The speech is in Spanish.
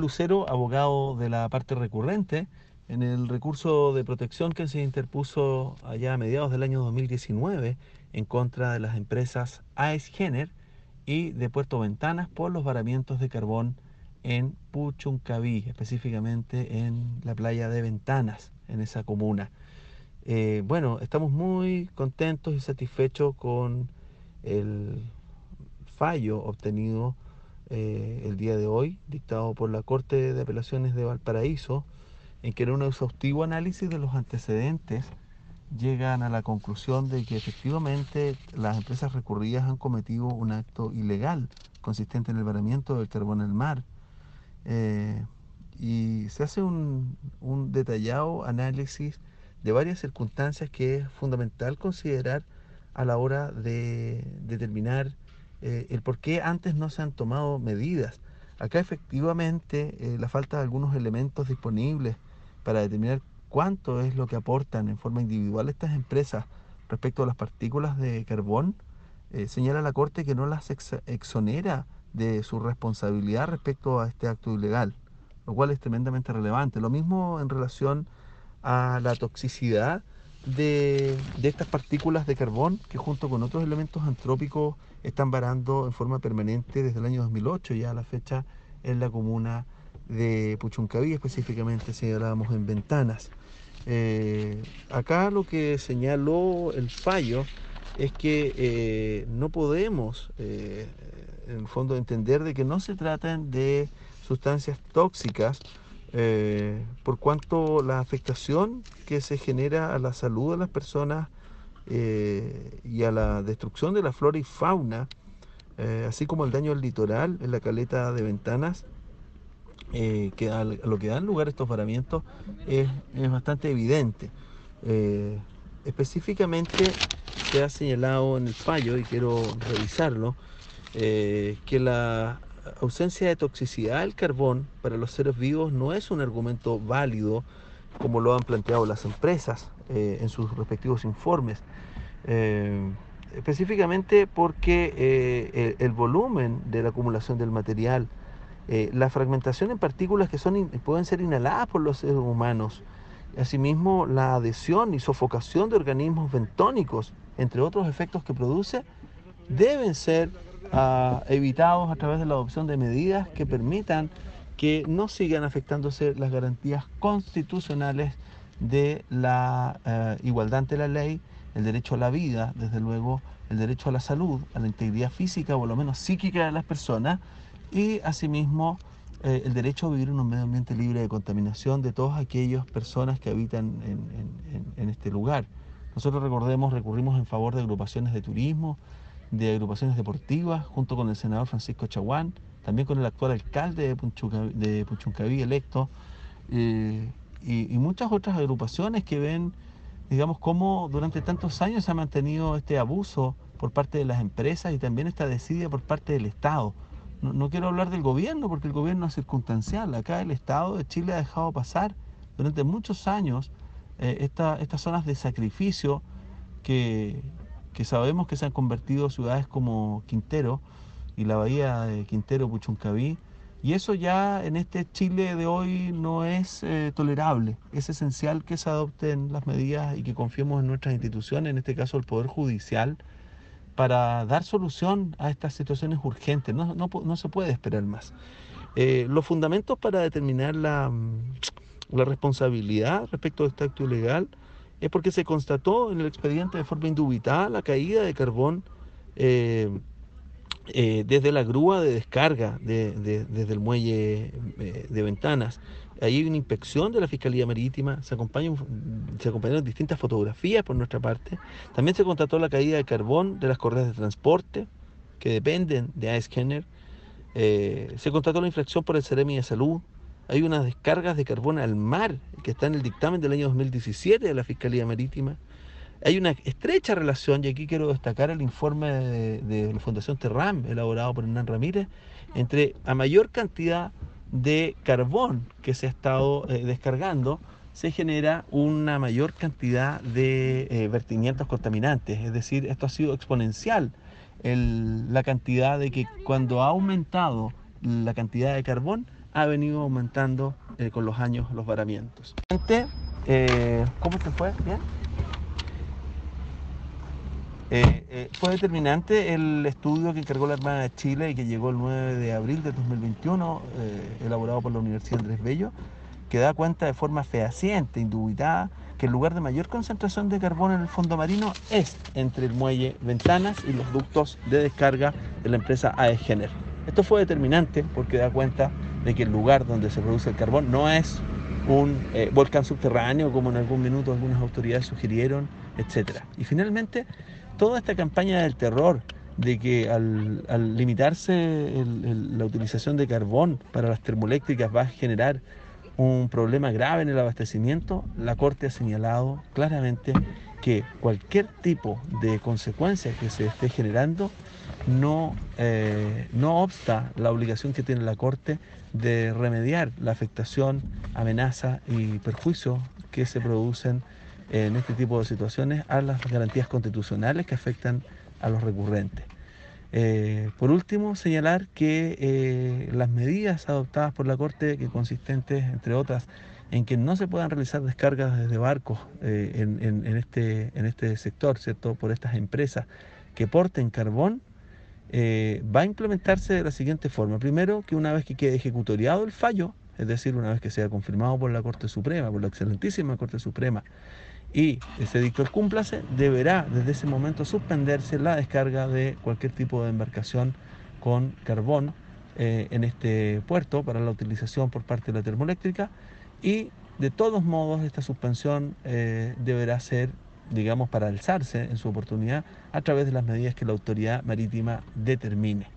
Lucero, abogado de la parte recurrente, en el recurso de protección que se interpuso allá a mediados del año 2019 en contra de las empresas AES Gener y de Puerto Ventanas por los varamientos de carbón en Puchuncaví, específicamente en la playa de Ventanas, en esa comuna. Eh, bueno, estamos muy contentos y satisfechos con el fallo obtenido eh, el día de hoy, dictado por la Corte de Apelaciones de Valparaíso, en que en un exhaustivo análisis de los antecedentes llegan a la conclusión de que efectivamente las empresas recurridas han cometido un acto ilegal consistente en el varamiento del carbón al mar. Eh, y se hace un, un detallado análisis de varias circunstancias que es fundamental considerar a la hora de determinar eh, el por qué antes no se han tomado medidas. Acá efectivamente eh, la falta de algunos elementos disponibles para determinar cuánto es lo que aportan en forma individual estas empresas respecto a las partículas de carbón, eh, señala la Corte que no las exonera de su responsabilidad respecto a este acto ilegal, lo cual es tremendamente relevante. Lo mismo en relación a la toxicidad de, estas partículas de carbón que junto con otros elementos antrópicos están varando en forma permanente desde el año 2008 ya a la fecha en la comuna de Puchuncaví, específicamente señalábamos en ventanas. Eh, acá lo que señaló el fallo es que eh, no podemos, eh, en el fondo, entender de que no se tratan de sustancias tóxicas, eh, por cuanto la afectación que se genera a la salud de las personas eh, y a la destrucción de la flora y fauna, eh, así como el daño al litoral en la caleta de ventanas, que a lo que dan lugar estos varamientos es, es bastante evidente. específicamente se ha señalado en el fallo, y quiero revisarlo, que la ausencia de toxicidad del carbón para los seres vivos no es un argumento válido como lo han planteado las empresas eh, en sus respectivos informes. Eh, específicamente porque eh, el, volumen de la acumulación del material, la fragmentación en partículas que son, pueden ser inhaladas por los seres humanos, asimismo la adhesión y sofocación de organismos bentónicos, entre otros efectos que produce, deben ser evitados a través de la adopción de medidas que permitan que no sigan afectándose las garantías constitucionales de la eh, igualdad ante la ley, el derecho a la vida, desde luego el derecho a la salud, a la integridad física o por lo menos psíquica de las personas y asimismo eh, el derecho a vivir en un medio ambiente libre de contaminación de todas aquellas personas que habitan en este lugar. Nosotros recordemos, recurrimos en favor de agrupaciones de turismo, de agrupaciones deportivas, junto con el senador Francisco Chaguán, también con el actual alcalde de, Puchuncaví, electo, eh, y, muchas otras agrupaciones que ven, digamos, cómo durante tantos años se ha mantenido este abuso por parte de las empresas y también esta desidia por parte del Estado. No, quiero hablar del gobierno porque el gobierno es circunstancial. Acá el Estado de Chile ha dejado pasar durante muchos años eh, estas zonas de sacrificio que, que sabemos que se han convertido ciudades como Quintero y la bahía de Quintero, Puchuncaví, y eso ya en este Chile de hoy no es eh, tolerable. Es esencial que se adopten las medidas y que confiemos en nuestras instituciones, en este caso el Poder Judicial, para dar solución a estas situaciones urgentes. No, no, se puede esperar más. Eh, los fundamentos para determinar la, la responsabilidad respecto de este acto ilegal es porque se constató en el expediente de forma indubitada la caída de carbón eh, eh, desde la grúa de descarga desde el muelle eh, de ventanas. Ahí hay una inspección de la Fiscalía Marítima, se, acompañan, se acompañaron distintas fotografías por nuestra parte. También se constató la caída de carbón de las correas de transporte que dependen de AES-Kenner. se constató la infracción por el Ceremi de Salud, hay unas descargas de carbón al mar que está en el dictamen del año 2017 de la Fiscalía Marítima. Hay una estrecha relación, y aquí quiero destacar el informe de, la Fundación Terram, elaborado por Hernán Ramírez, entre a mayor cantidad de carbón que se ha estado eh, descargando, se genera una mayor cantidad de eh, vertimientos contaminantes. Es decir, esto ha sido exponencial. la cantidad de que cuando ha aumentado la cantidad de carbón, ha venido aumentando eh, con los años los varamientos. Eh, ¿Cómo te fue? ¿Bien? Eh, eh, fue determinante el estudio que encargó la Armada de Chile y que llegó el 9 de abril de 2021, eh, elaborado por la Universidad Andrés Bello, que da cuenta de forma fehaciente, indubitada, que el lugar de mayor concentración de carbón en el fondo marino es entre el muelle Ventanas y los ductos de descarga de la empresa AEGENER. Esto fue determinante porque da cuenta de que el lugar donde se produce el carbón no es un eh, volcán subterráneo, como en algún minuto algunas autoridades sugirieron, etc. Y finalmente, toda esta campaña del terror de que al, limitarse la utilización de carbón para las termoeléctricas va a generar un problema grave en el abastecimiento, la Corte ha señalado claramente que cualquier tipo de consecuencia que se esté generando no, eh, no obsta la obligación que tiene la Corte de remediar la afectación, amenaza y perjuicio que se producen en este tipo de situaciones a las garantías constitucionales que afectan a los recurrentes. Eh, por último, señalar que eh, las medidas adoptadas por la Corte, que consistentes, entre otras, en que no se puedan realizar descargas desde barcos eh, en, este, en este sector, ¿cierto? Por estas empresas que porten carbón, va a implementarse de la siguiente forma. Primero, que una vez que quede ejecutoriado el fallo, es decir, una vez que sea confirmado por la Corte Suprema, por la excelentísima Corte Suprema, y ese dictor cúmplase, deberá desde ese momento suspenderse la descarga de cualquier tipo de embarcación con carbón eh, en este puerto para la utilización por parte de la termoeléctrica y de todos modos esta suspensión eh, deberá ser, digamos, para alzarse en su oportunidad a través de las medidas que la autoridad marítima determine.